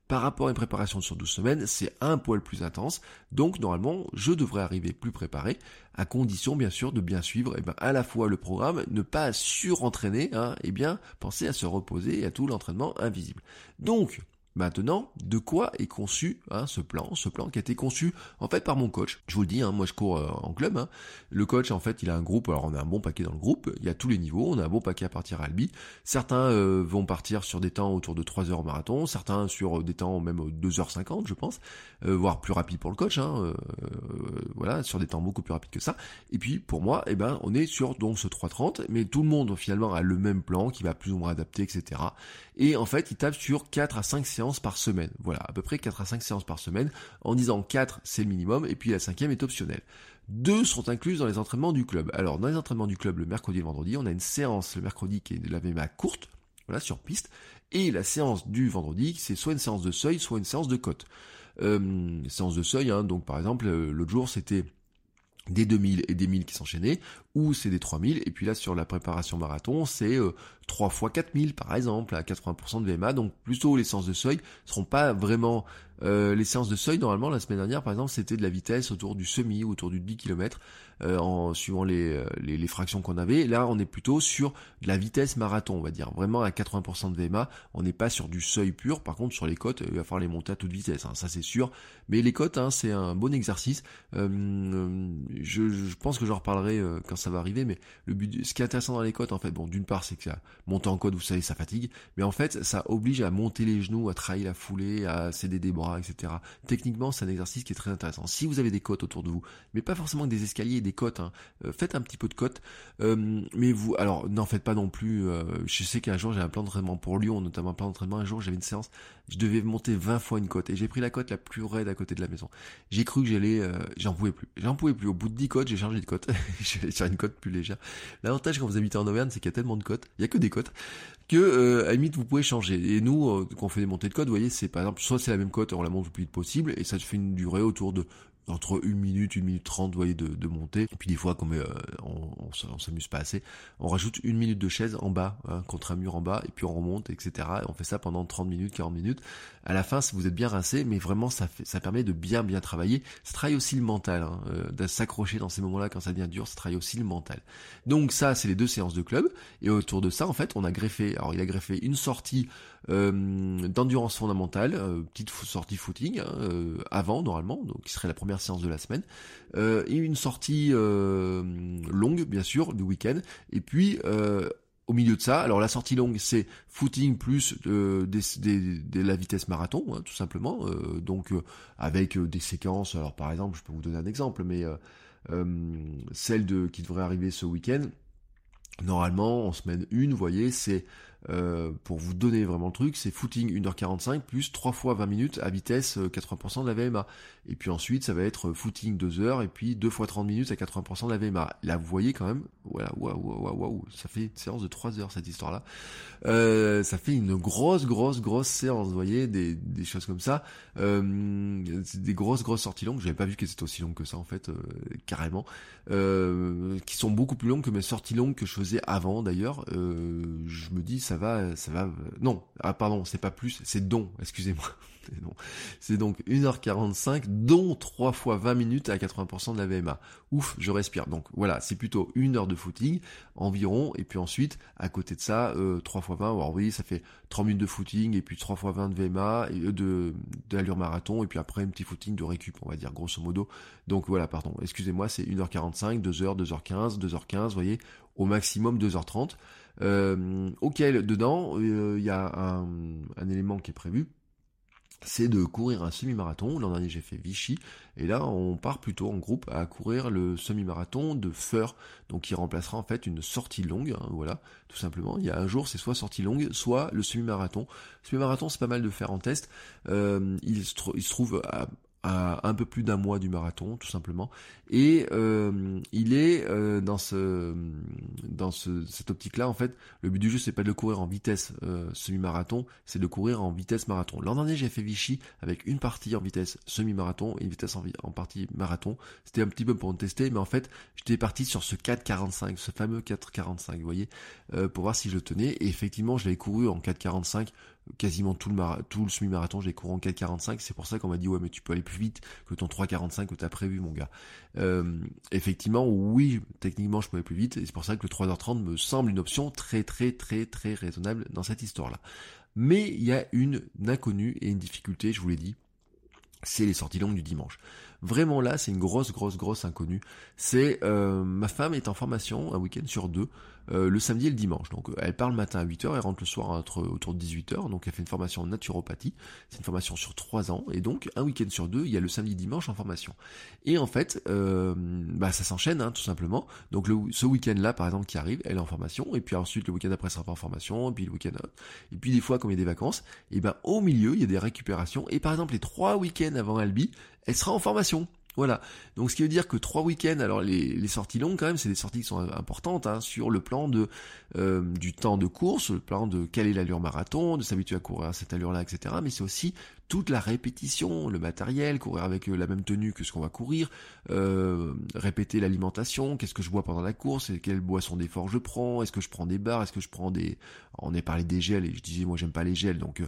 par rapport à une préparation sur 12 semaines, c'est un poil plus intense. Donc normalement, je devrais arriver plus préparé, à condition bien sûr de bien suivre eh ben, à la fois le programme, ne pas surentraîner, hein, et bien penser à se reposer et à tout l'entraînement invisible. Donc, Maintenant, de quoi est conçu hein, ce plan Ce plan qui a été conçu en fait par mon coach. Je vous le dis, hein, moi je cours euh, en club. Hein. Le coach en fait il a un groupe, alors on a un bon paquet dans le groupe, il y a tous les niveaux, on a un bon paquet à partir à Albi. Certains euh, vont partir sur des temps autour de 3 heures au marathon, certains sur des temps même 2h50 je pense, euh, voire plus rapide pour le coach, voilà, sur des temps beaucoup plus rapides que ça. Et puis pour moi, eh ben, on est sur donc ce 3.30, mais tout le monde finalement a le même plan qui va plus ou moins adapter, etc. Et en fait il tape sur 4 à 5 séances par semaine. Voilà, à peu près 4 à 5 séances par semaine, en disant 4 c'est le minimum, et puis la cinquième est optionnelle. Deux sont incluses dans les entraînements du club. Alors dans les entraînements du club le mercredi et le vendredi, on a une séance le mercredi qui est de la VMA courte, voilà, sur piste, et la séance du vendredi, c'est soit une séance de seuil, soit une séance de côte. Euh, séance de seuil, hein, donc par exemple, euh, l'autre jour c'était des 2000 et des 1000 qui s'enchaînaient, ou c'est des 3000, et puis là sur la préparation marathon, c'est euh, 3 fois 4000 par exemple, à 80% de VMA, donc plutôt les séances de seuil seront pas vraiment euh, les séances de seuil, normalement, la semaine dernière, par exemple, c'était de la vitesse autour du semi ou autour du 10 km, euh, en suivant les, les, les fractions qu'on avait. Là, on est plutôt sur de la vitesse marathon, on va dire. Vraiment à 80% de VMA, on n'est pas sur du seuil pur. Par contre, sur les côtes, il va falloir les monter à toute vitesse, hein, ça c'est sûr. Mais les côtes, hein, c'est un bon exercice. Euh, je, je, pense que j'en reparlerai euh, quand ça va arriver, mais le but, ce qui est intéressant dans les côtes, en fait, bon, d'une part, c'est que ça, monter en côte, vous savez, ça fatigue, mais en fait, ça oblige à monter les genoux, à travailler la foulée, à céder des bras, etc. Techniquement, c'est un exercice qui est très intéressant. Si vous avez des côtes autour de vous, mais pas forcément des escaliers et des côtes, hein, euh, faites un petit peu de côtes, euh, mais vous, alors, n'en faites pas non plus. je sais qu'un jour, j'ai un plan d'entraînement pour Lyon, notamment un plan d'entraînement. Un jour, j'avais une séance, je devais monter 20 fois une côte, et j'ai pris la côte la plus raide à côté de la maison. J'ai cru que j'allais, j'en pouvais plus, j'en pouvais plus. Au bout de 10 côtes, j'ai changé de côte. [LAUGHS] je sur une côte plus légère. L'avantage quand vous habitez en Auvergne, c'est qu'il y a tellement de côtes, il y a que des côtes, que euh, à la limite vous pouvez changer. Et nous, euh, quand on fait des montées de côte, vous voyez, c'est par exemple, soit c'est la même côte, on la monte le plus vite possible, et ça fait une durée autour de entre une minute, une minute trente, vous voyez, de, de. Et puis des fois, comme euh, on, s'amuse pas assez, on rajoute une minute de chaise en bas, hein, contre un mur en bas, et puis on remonte, etc. Et on fait ça pendant 30 minutes, 40 minutes. À la fin, vous êtes bien rincé, mais vraiment, ça, fait, ça permet de bien, bien travailler. Ça travaille aussi le mental, hein, euh, de s'accrocher dans ces moments-là quand ça devient dur, ça travaille aussi le mental. Donc ça, c'est les deux séances de club. Et autour de ça, en fait, on a greffé, alors il a greffé une sortie euh, d'endurance fondamentale, euh, petite sortie footing, hein, euh, avant normalement, donc qui serait la première séance de la semaine, euh, et une sortie longue, bien sûr, du week-end, et puis au milieu de ça, alors la sortie longue, c'est footing plus de, la vitesse marathon, hein, tout simplement. Euh, donc avec des séquences. Alors par exemple, je peux vous donner un exemple, mais euh, celle de qui devrait arriver ce week-end. Normalement, en semaine 1, vous voyez, c'est euh, pour vous donner vraiment le truc, c'est footing 1h45 plus 3 fois 20 minutes à vitesse 80% de la VMA. Et puis ensuite, ça va être footing 2 heures et puis 2 fois 30 minutes à 80% de la VMA. Là, vous voyez quand même, voilà, waouh, waouh, waouh, ça fait une séance de 3 heures cette histoire-là. Euh, ça fait une grosse, grosse, grosse séance, vous voyez, des, choses comme ça. Euh, des grosses, grosses sorties longues. J'avais pas vu qu'elles étaient aussi longues que ça en fait, euh, carrément. Euh, qui sont beaucoup plus longues que mes sorties longues que je faisais avant d'ailleurs. Euh, je me dis, ça va, ça va. Non, ah pardon, c'est pas plus, c'est don. Excusez-moi. [LAUGHS] C'est donc 1h45, dont 3 fois 20 minutes à 80% de la VMA. Ouf, je respire. Donc voilà, c'est plutôt une heure de footing environ, et puis ensuite, à côté de ça, euh, 3 fois 20, alors oui, ça fait 30 minutes de footing, et puis 3 fois 20 de VMA, et euh, de, de marathon, et puis après un petit footing de récup, on va dire, grosso modo. Donc voilà, pardon, excusez-moi, c'est 1h45, 2h, 2h15, 2h15, vous voyez, au maximum 2h30. Euh, auquel dedans il euh, y a un, élément qui est prévu, c'est de courir un semi-marathon. L'an dernier j'ai fait Vichy et là on part plutôt en groupe à courir le semi-marathon de Feur, donc qui remplacera en fait une sortie longue. Hein, voilà, tout simplement. Il y a un jour c'est soit sortie longue, soit le semi-marathon. Semi-marathon c'est pas mal de faire en test. Euh, il, se il, se trouve à, un peu plus d'un mois du marathon, tout simplement. Et euh, il est euh, dans ce dans ce, cette optique-là, en fait, le but du jeu c'est pas de le courir en vitesse euh, semi-marathon, c'est de courir en vitesse marathon. L'an dernier j'ai fait Vichy avec une partie en vitesse semi-marathon et une vitesse en, en partie marathon. C'était un petit peu pour me tester, mais en fait j'étais parti sur ce 4,45, ce fameux 4,45, vous voyez, pour voir si je le tenais. Et effectivement, je l'avais couru en 4,45 quasiment tout le, semi-marathon, j'ai couru en 4,45. C'est pour ça qu'on m'a dit, ouais, mais tu peux aller plus vite que ton 3,45 que tu as prévu, mon gars. Euh, effectivement, oui, techniquement, je peux aller plus vite. Et c'est pour ça que le 3h30 me semble une option très, très, très, très raisonnable dans cette histoire-là. Mais il y a une inconnue et une difficulté, je vous l'ai dit, c'est les sorties longues du dimanche. Vraiment là, c'est une grosse, grosse, grosse inconnue. C'est euh, ma femme est en formation un week-end sur deux, euh, le samedi et le dimanche. Donc elle part le matin à 8h, elle rentre le soir entre, autour de 18h. Donc elle fait une formation en naturopathie. C'est une formation sur trois ans. Et donc un week-end sur deux, il y a le samedi dimanche en formation. Et en fait, euh, bah ça s'enchaîne hein, tout simplement. Donc ce week-end-là, par exemple, qui arrive, elle est en formation. Et puis ensuite le week-end après, elle sera en formation. Et puis le week-end Et puis des fois, comme il y a des vacances, et ben au milieu, il y a des récupérations. Et par exemple, les trois week-ends avant Albi, elle sera en formation. Voilà. Donc ce qui veut dire que trois week-ends, alors les, sorties longues quand même, c'est des sorties qui sont importantes hein, sur le plan euh, du temps de course, le plan de quelle est l'allure marathon, de s'habituer à courir à cette allure-là, etc. Mais c'est aussi toute la répétition, le matériel, courir avec la même tenue que ce qu'on va courir, euh, répéter l'alimentation, qu'est-ce que je bois pendant la course, et quelle boisson d'effort je prends, est-ce que je prends des barres, est-ce que je prends des... On est parlé des gels, et je disais moi j'aime pas les gels, donc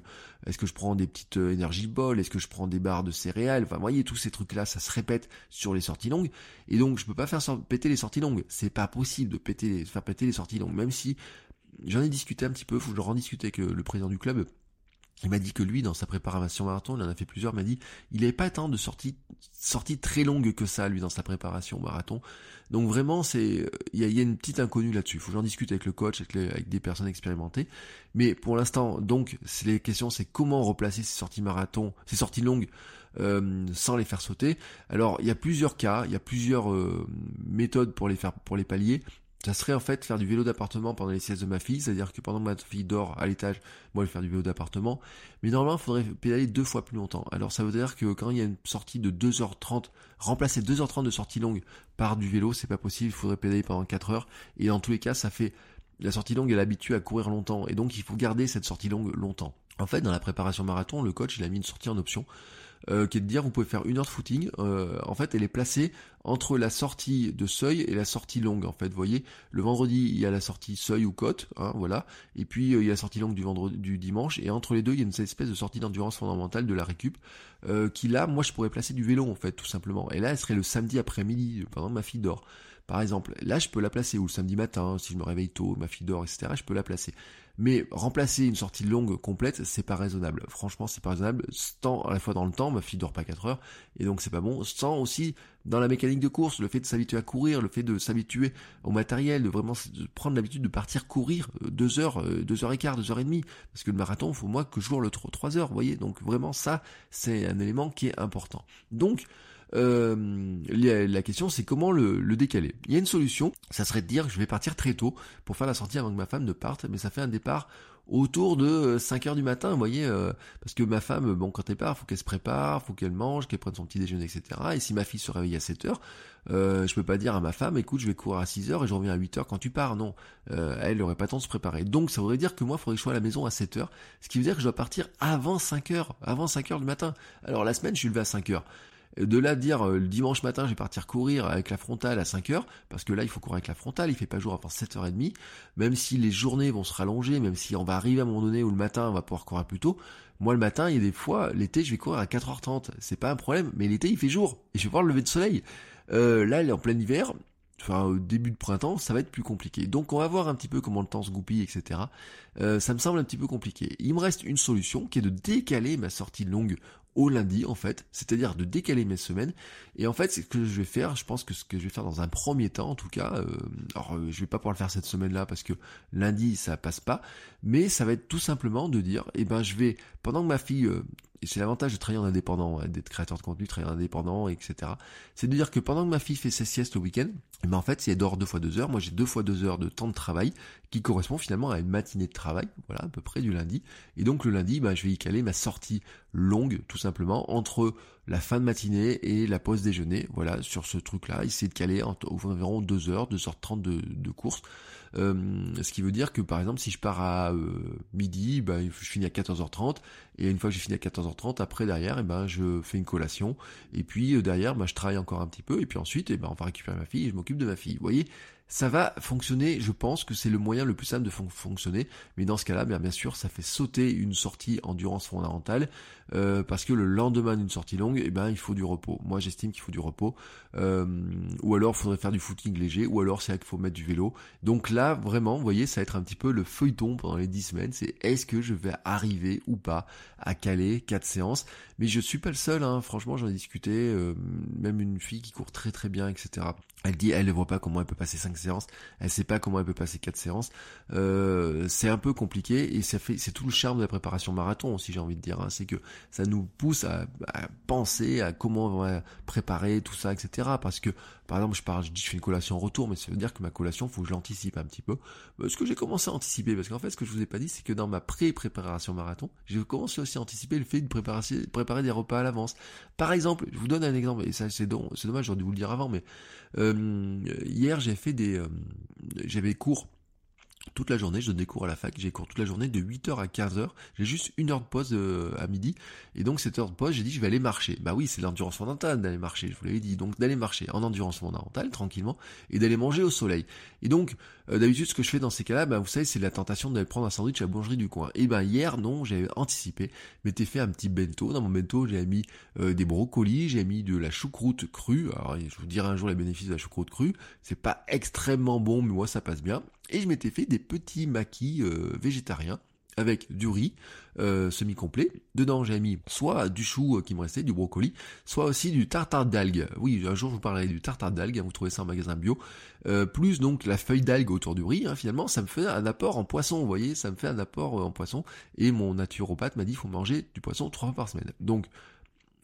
est-ce que je prends des petites énergies ball, est-ce que je prends des barres de céréales, enfin vous voyez tous ces trucs là, ça se répète sur les sorties longues, et donc je peux pas faire péter les sorties longues, c'est pas possible de péter, faire péter les sorties longues, même si j'en ai discuté un petit peu, faut que je en discute avec le président du club, il m'a dit que lui, dans sa préparation marathon, il en a fait plusieurs, m'a dit, il n'avait pas tant de sorties, sorties très longues que ça, lui, dans sa préparation marathon. Donc vraiment, c'est, il y a, une petite inconnue là-dessus. Il faut que j'en discute avec le coach, avec, des personnes expérimentées. Mais pour l'instant, donc, les questions, c'est comment replacer ces sorties marathon, ces sorties longues, euh, sans les faire sauter. Alors, il y a plusieurs cas, il y a plusieurs euh, méthodes pour les faire, pour les pallier ça serait en fait faire du vélo d'appartement pendant les siestes de ma fille, c'est-à-dire que pendant que ma fille dort à l'étage, moi je vais faire du vélo d'appartement, mais normalement il faudrait pédaler deux fois plus longtemps. Alors ça veut dire que quand il y a une sortie de 2h30, remplacer 2h30 de sortie longue par du vélo, c'est pas possible, il faudrait pédaler pendant 4 heures, et dans tous les cas ça fait, la sortie longue elle est habituée à courir longtemps, et donc il faut garder cette sortie longue longtemps. En fait, dans la préparation marathon, le coach il a mis une sortie en option. Euh, qui est de dire vous pouvez faire une heure de footing. Euh, en fait, elle est placée entre la sortie de seuil et la sortie longue. En fait, vous voyez, le vendredi il y a la sortie seuil ou côte, hein, voilà, et puis euh, il y a la sortie longue du vendredi, du dimanche, et entre les deux il y a une espèce de sortie d'endurance fondamentale de la récup, qui là, moi je pourrais placer du vélo en fait, tout simplement. Et là, elle serait le samedi après-midi, pendant ma fille dort. Par exemple, là je peux la placer, ou le samedi matin, si je me réveille tôt, ma fille dort, etc., je peux la placer. Mais remplacer une sortie longue complète, c'est pas raisonnable. Franchement, c'est pas raisonnable. Tant à la fois dans le temps, ma fille dort pas 4 heures, et donc c'est pas bon. Tant aussi dans la mécanique de course, le fait de s'habituer à courir, le fait de s'habituer au matériel, de vraiment prendre l'habitude de partir courir 2 euh, heures, 2 euh, heures et quart, 2 heures et demie. Parce que le marathon, il faut moi que je joue le 3 heures, vous voyez. Donc vraiment ça, c'est un élément qui est important. Donc, euh, la question c'est comment le, décaler. Il y a une solution, ça serait de dire que je vais partir très tôt pour faire la sortie avant que ma femme ne parte, mais ça fait un départ autour de 5 euh, heures du matin, vous voyez, euh, parce que ma femme, bon, quand elle part, faut qu'elle se prépare, faut qu'elle mange, qu'elle prenne son petit déjeuner, etc. Et si ma fille se réveille à 7 heures, euh, je peux pas dire à ma femme, écoute, je vais courir à 6 heures et je reviens à 8 heures quand tu pars. Non, euh, elle n'aurait pas le temps de se préparer. Donc ça voudrait dire que moi, il faudrait que je sois à la maison à 7 heures, ce qui veut dire que je dois partir avant 5 heures, avant 5 heures du matin. Alors la semaine, je suis levé à 5 heures. De là dire euh, le dimanche matin je vais partir courir avec la frontale à 5 heures, parce que là il faut courir avec la frontale, il fait pas jour avant 7h30, même si les journées vont se rallonger, même si on va arriver à un moment donné où le matin on va pouvoir courir plus tôt, moi le matin il y a des fois, l'été je vais courir à 4h30, c'est pas un problème, mais l'été il fait jour, et je vais voir le lever de soleil. Euh, là il est en plein hiver, enfin au début de printemps, ça va être plus compliqué. Donc on va voir un petit peu comment le temps se goupille, etc. Euh, ça me semble un petit peu compliqué. Il me reste une solution qui est de décaler ma sortie longue au lundi en fait, c'est-à-dire de décaler mes semaines. Et en fait, ce que je vais faire, je pense que ce que je vais faire dans un premier temps, en tout cas, euh, alors euh, je vais pas pouvoir le faire cette semaine-là parce que lundi ça passe pas, mais ça va être tout simplement de dire, eh ben je vais pendant que ma fille et c'est l'avantage de travailler en indépendant, d'être créateur de contenu, travailler en indépendant, etc. C'est de dire que pendant que ma fille fait ses siestes au week-end, eh ben en fait, si elle dort deux fois deux heures, moi j'ai deux fois deux heures de temps de travail qui correspond finalement à une matinée de travail, voilà, à peu près du lundi. Et donc le lundi, ben, je vais y caler ma sortie longue, tout simplement, entre la fin de matinée et la pause déjeuner, voilà, sur ce truc-là, essayer de caler environ deux heures, deux heures trente de, de course. Euh, ce qui veut dire que par exemple si je pars à euh, midi, ben, je finis à 14h30 et une fois que j'ai fini à 14h30, après derrière, eh ben je fais une collation. Et puis euh, derrière, ben, je travaille encore un petit peu et puis ensuite, et eh ben on va récupérer ma fille et je m'occupe de ma fille. Vous voyez, ça va fonctionner, je pense que c'est le moyen le plus simple de fonctionner, mais dans ce cas-là, bien, bien sûr, ça fait sauter une sortie endurance fondamentale, euh, parce que le lendemain d'une sortie longue, eh ben, il faut du repos. Moi, j'estime qu'il faut du repos, euh, ou alors il faudrait faire du footing léger, ou alors c'est qu'il faut mettre du vélo. Donc là, vraiment, vous voyez, ça va être un petit peu le feuilleton pendant les 10 semaines, c'est est-ce que je vais arriver ou pas à caler quatre séances, mais je suis pas le seul, hein. franchement, j'en ai discuté, euh, même une fille qui court très très bien, etc. Elle dit, elle ne voit pas comment elle peut passer cinq séances, elle sait pas comment elle peut passer quatre séances. Euh, c'est un peu compliqué et ça fait, c'est tout le charme de la préparation marathon aussi, j'ai envie de dire. Hein. c'est que ça nous pousse à, penser à comment on va préparer tout ça, etc. Parce que, par exemple, je parle, je dis, je fais une collation en retour, mais ça veut dire que ma collation, faut que je l'anticipe un petit peu. Euh, ce que j'ai commencé à anticiper, parce qu'en fait, ce que je vous ai pas dit, c'est que dans ma pré-préparation marathon, j'ai commencé aussi à anticiper le fait de préparer, préparer des repas à l'avance. Par exemple, je vous donne un exemple, et ça, c'est dommage, j'aurais dû vous le dire avant, mais euh, hier, j'ai fait des, euh, j'avais cours toute la journée, je donne des cours à la fac, j'ai cours toute la journée de 8h à 15h, j'ai juste une heure de pause euh, à midi, et donc cette heure de pause, j'ai dit je vais aller marcher. Bah oui, c'est l'endurance fondamentale d'aller marcher, je vous l'avais dit, donc d'aller marcher en endurance fondamentale, tranquillement, et d'aller manger au soleil. Et donc, euh, d'habitude, ce que je fais dans ces cas-là, bah, vous savez, c'est la tentation d'aller prendre un sandwich à la boulangerie du coin. Et ben hier, non, j'avais anticipé, m'étais fait un petit bento, dans mon bento, j'ai mis euh, des brocolis, j'ai mis de la choucroute crue, alors je vous dirai un jour les bénéfices de la choucroute crue, c'est pas extrêmement bon, mais moi ça passe bien, et je m'étais fait des petits maquis euh, végétariens avec du riz euh, semi-complet. Dedans, j'ai mis soit du chou euh, qui me restait, du brocoli, soit aussi du tartare d'algues. Oui, un jour, je vous parlerai du tartare d'algues, hein, vous trouvez ça en magasin bio. plus donc la feuille d'algue autour du riz, hein, finalement, ça me fait un apport en poisson, vous voyez, ça me fait un apport en poisson. Et mon naturopathe m'a dit, il faut manger du poisson trois fois par semaine. Donc,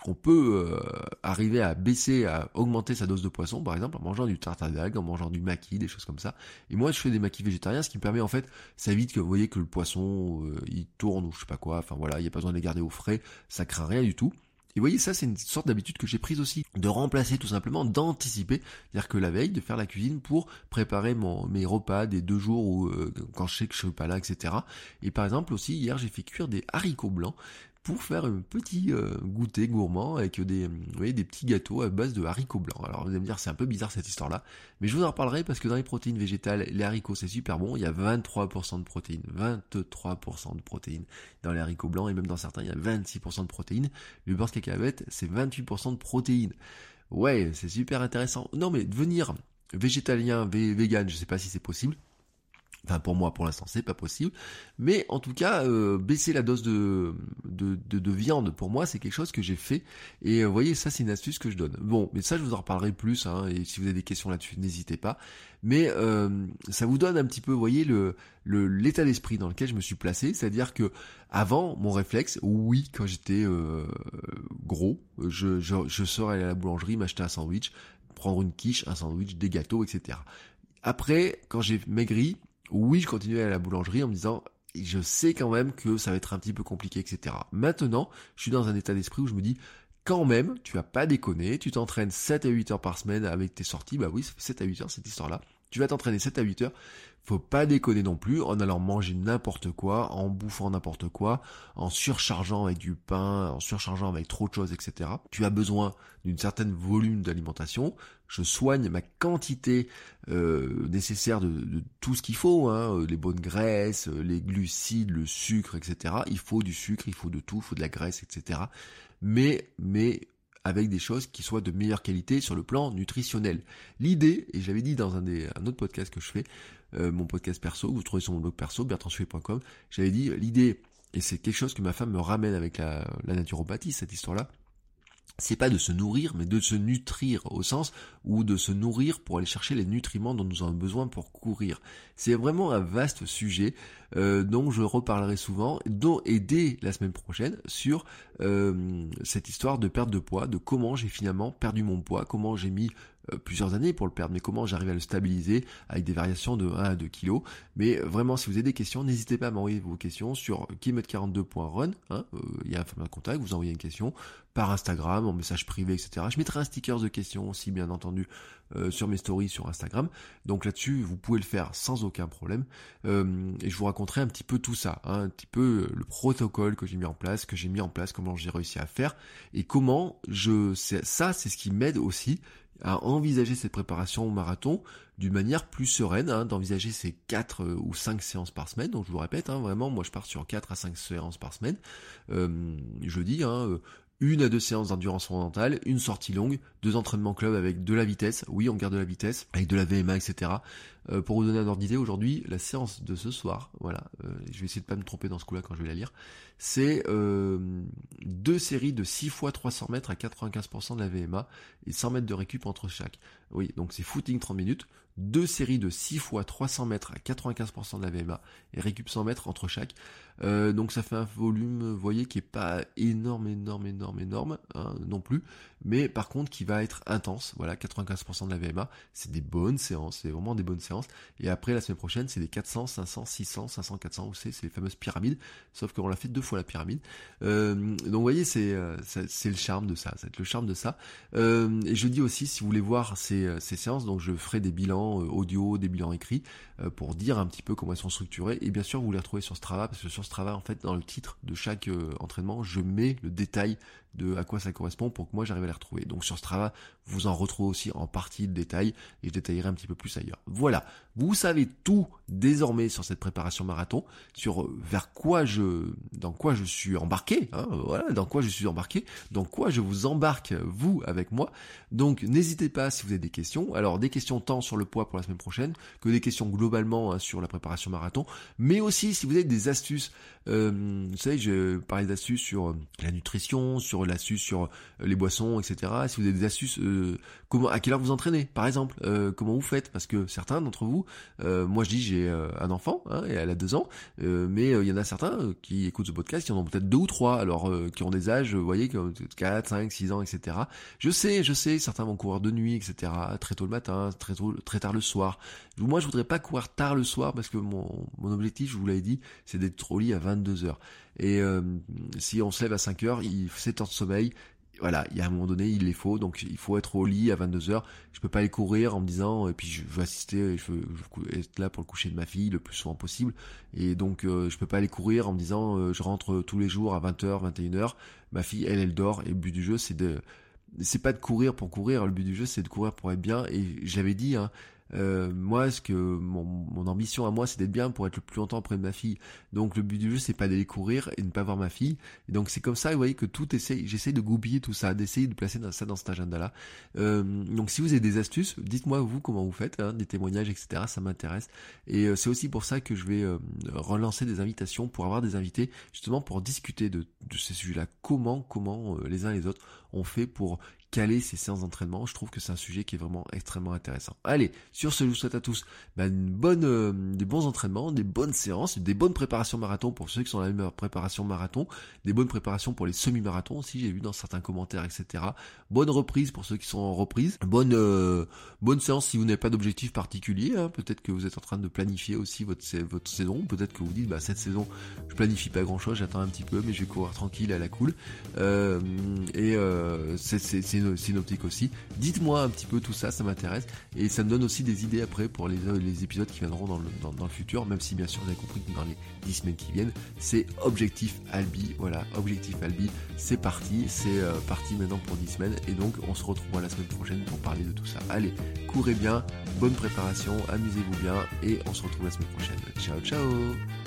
on peut euh, arriver à baisser, à augmenter sa dose de poisson, par exemple, en mangeant du tartare d'algues, en mangeant du maquis, des choses comme ça. Et moi, je fais des maquis végétariens, ce qui me permet, en fait, ça évite que vous voyez que le poisson, euh, il tourne ou je sais pas quoi. Enfin voilà, il n'y a pas besoin de les garder au frais, ça craint rien du tout. Et vous voyez, ça, c'est une sorte d'habitude que j'ai prise aussi, de remplacer tout simplement, d'anticiper, c'est-à-dire que la veille, de faire la cuisine pour préparer mes repas des deux jours où, euh, quand je sais que je suis pas là, etc. Et par exemple aussi, hier, j'ai fait cuire des haricots blancs pour faire un petit euh, goûter gourmand avec voyez, des petits gâteaux à base de haricots blancs. Alors vous allez me dire c'est un peu bizarre cette histoire-là, mais je vous en reparlerai parce que dans les protéines végétales, les haricots c'est super bon, il y a 23% de protéines, 23% de protéines dans les haricots blancs et même dans certains il y a 26% de protéines. Le beurre de cacahuète c'est 28% de protéines. Ouais, c'est super intéressant. Non mais devenir végétalien, vegan, je sais pas si c'est possible. Enfin pour moi pour l'instant c'est pas possible, mais en tout cas euh, baisser la dose de, de, de, viande pour moi c'est quelque chose que j'ai fait et euh, vous voyez ça c'est une astuce que je donne. Bon mais ça je vous en reparlerai plus hein, et si vous avez des questions là-dessus n'hésitez pas. Mais euh, ça vous donne un petit peu vous voyez le l'état d'esprit dans lequel je me suis placé, c'est-à-dire que avant mon réflexe, oui quand j'étais gros, je, je, je serais à la boulangerie m'acheter un sandwich, prendre une quiche, un sandwich, des gâteaux etc. Après, quand j'ai maigri, oui, je continuais à la boulangerie en me disant, je sais quand même que ça va être un petit peu compliqué, etc. Maintenant, je suis dans un état d'esprit où je me dis, quand même, tu vas pas déconner, tu t'entraînes 7 à 8 heures par semaine avec tes sorties, bah oui, ça fait 7 à 8 heures cette histoire-là. Tu vas t'entraîner 7 à 8 heures, faut pas déconner non plus en allant manger n'importe quoi, en bouffant n'importe quoi, en surchargeant avec du pain, en surchargeant avec trop de choses, etc. Tu as besoin d'une certaine volume d'alimentation. Je soigne ma quantité euh, nécessaire de, tout ce qu'il faut, hein, les bonnes graisses, les glucides, le sucre, etc. Il faut du sucre, il faut de tout, il faut de la graisse, etc. Mais, mais avec des choses qui soient de meilleure qualité sur le plan nutritionnel. L'idée, et j'avais dit dans un, des, un autre podcast que je fais, euh, mon podcast perso, vous trouvez sur mon blog perso, bertrandsuet.com, j'avais dit l'idée, et c'est quelque chose que ma femme me ramène avec la, la naturopathie, cette histoire-là, c'est pas de se nourrir, mais de se nutrir au sens ou de se nourrir pour aller chercher les nutriments dont nous avons besoin pour courir. C'est vraiment un vaste sujet euh, dont je reparlerai souvent, dont et dès la semaine prochaine sur euh, cette histoire de perte de poids, de comment j'ai finalement perdu mon poids, comment j'ai mis plusieurs années pour le perdre, mais comment j'arrive à le stabiliser avec des variations de 1 à 2 kilos? Mais vraiment, si vous avez des questions, n'hésitez pas à m'envoyer vos questions sur kilomètre42.run. Hein, euh, il y a un format de contact, vous envoyez une question par Instagram, en message privé, etc. Je mettrai un sticker de questions aussi, bien entendu, euh, sur mes stories sur Instagram. Donc là-dessus, vous pouvez le faire sans aucun problème. et je vous raconterai un petit peu tout ça, hein, un petit peu le protocole que j'ai mis en place, que j'ai mis en place, comment j'ai réussi à faire, et comment je... Ça, c'est ce qui m'aide aussi à envisager cette préparation au marathon d'une manière plus sereine, hein, d'envisager ces 4 euh, ou 5 séances par semaine. Donc je vous répète, hein, vraiment, moi je pars sur 4 à 5 séances par semaine. Euh, je dis, hein, euh, une à deux séances d'endurance fondamentale, une sortie longue, deux entraînements club avec de la vitesse, oui on garde de la vitesse, avec de la VMA, etc. Euh, pour vous donner un ordre d'idée, aujourd'hui, la séance de ce soir, voilà, euh, je vais essayer de pas me tromper dans ce coup-là quand je vais la lire, c'est euh, deux séries de 6 fois 300 mètres à 95% de la VMA et 100 mètres de récup entre chaque. Oui, donc c'est footing 30 minutes, deux séries de 6 fois 300 mètres à 95% de la VMA et récup 100 mètres entre chaque. Euh, donc ça fait un volume, vous voyez, qui est pas énorme, énorme, énorme, énorme hein, non plus, mais par contre qui va être intense. Voilà, 95% de la VMA, c'est des bonnes séances, c'est vraiment des bonnes séances. Et après la semaine prochaine, c'est des 400, 500, 600, 500, 400, vous savez, c'est les fameuses pyramides. Sauf qu'on l'a fait deux fois la pyramide. Euh, donc vous voyez, c'est euh, c'est le charme de ça, c'est le charme de ça. et je dis aussi, si vous voulez voir ces, ces séances, donc je ferai des bilans audio, des bilans écrits, pour dire un petit peu comment ils sont structurés. Et bien sûr, vous les retrouvez sur Strava, parce que sur Strava, en fait, dans le titre de chaque entraînement, je mets le détail de à quoi ça correspond pour que moi j'arrive à les retrouver. Donc sur Strava, vous en retrouvez aussi en partie de détails et je détaillerai un petit peu plus ailleurs. Voilà, vous savez tout désormais sur cette préparation marathon, sur euh, vers quoi je, dans quoi je suis embarqué, hein, voilà, dans quoi je suis embarqué, dans quoi je vous embarque vous avec moi. Donc n'hésitez pas si vous avez des questions. Alors des questions tant sur le poids pour la semaine prochaine que des questions globalement hein, sur la préparation marathon, mais aussi si vous avez des astuces. Euh, vous savez, je parlais d'astuces sur euh, la nutrition, sur l'astuce sur euh, les boissons, etc. Si vous avez des astuces, euh, comment, à quelle heure vous entraînez, par exemple, euh, comment vous faites? Parce que certains d'entre vous, moi je dis j'ai un enfant hein, et elle a deux ans, mais il y en a certains qui écoutent ce podcast qui en ont peut-être deux ou trois, alors qui ont des âges, vous voyez, comme 4, 5, 6 ans, etc. Je sais, je sais, certains vont courir de nuit, etc. Très tôt le matin, très tôt, très tard le soir. Moi, je voudrais pas courir tard le soir parce que mon, mon objectif, je vous l'avais dit, c'est d'être au lit à 22 heures. Et euh, si on se lève à 5 heures, il faut 7 heures de sommeil. Voilà, il y a un moment donné, il les faut, donc il faut être au lit à 22 heures. Je peux pas aller courir en me disant, et puis je veux assister, je veux, être là pour le coucher de ma fille le plus souvent possible. Et donc euh, je peux pas aller courir en me disant, euh, je rentre tous les jours à 20h, 21h. Ma fille, elle, elle dort. Et le but du jeu, c'est de, c'est pas de courir pour courir. Le but du jeu, c'est de courir pour être bien. Et j'avais dit, hein, euh, moi, ce que mon, ambition à moi, c'est d'être bien pour être le plus longtemps auprès de ma fille. Donc le but du jeu, c'est pas d'aller courir et ne pas voir ma fille. Donc c'est comme ça, vous voyez que tout essaye, j'essaye de goupiller tout ça, d'essayer de placer ça dans cet agenda-là. Euh, donc si vous avez des astuces, dites-moi vous comment vous faites, hein, des témoignages, etc. Ça m'intéresse. Et euh, c'est aussi pour ça que je vais euh, relancer des invitations pour avoir des invités, justement pour discuter de, de ces sujets-là. Comment, comment les uns les autres ont fait pour caler ces séances d'entraînement. Je trouve que c'est un sujet qui est vraiment extrêmement intéressant. Allez, sur ce, je vous souhaite à tous bah, une bonne, euh, des bons entraînements, des bonnes séances, des bonnes préparations marathon pour ceux qui sont dans la préparation marathon, des bonnes préparations pour les semi-marathons aussi, j'ai vu dans certains commentaires, etc. Bonne reprise pour ceux qui sont en reprise. Bonne, euh, bonne séance si vous n'avez pas d'objectif particulier. Hein. Peut-être que vous êtes en train de planifier aussi votre, saison. Peut-être que vous dites, bah, cette saison, je planifie pas grand chose, j'attends un petit peu, mais je vais courir tranquille à la cool. Euh, et c'est synoptique aussi. Dites-moi un petit peu tout ça, ça m'intéresse. Et ça me donne aussi des idées après pour les, les épisodes qui viendront dans le, dans, le futur, même si bien sûr vous avez compris que dans les 10 semaines qui viennent, c'est Objectif Albi. Voilà, Objectif Albi, c'est parti. C'est euh, parti maintenant pour 10 semaines. Et donc on se retrouvera la semaine prochaine pour parler de tout ça. Allez, courez bien, bonne préparation, amusez-vous bien et on se retrouve la semaine prochaine. Ciao ciao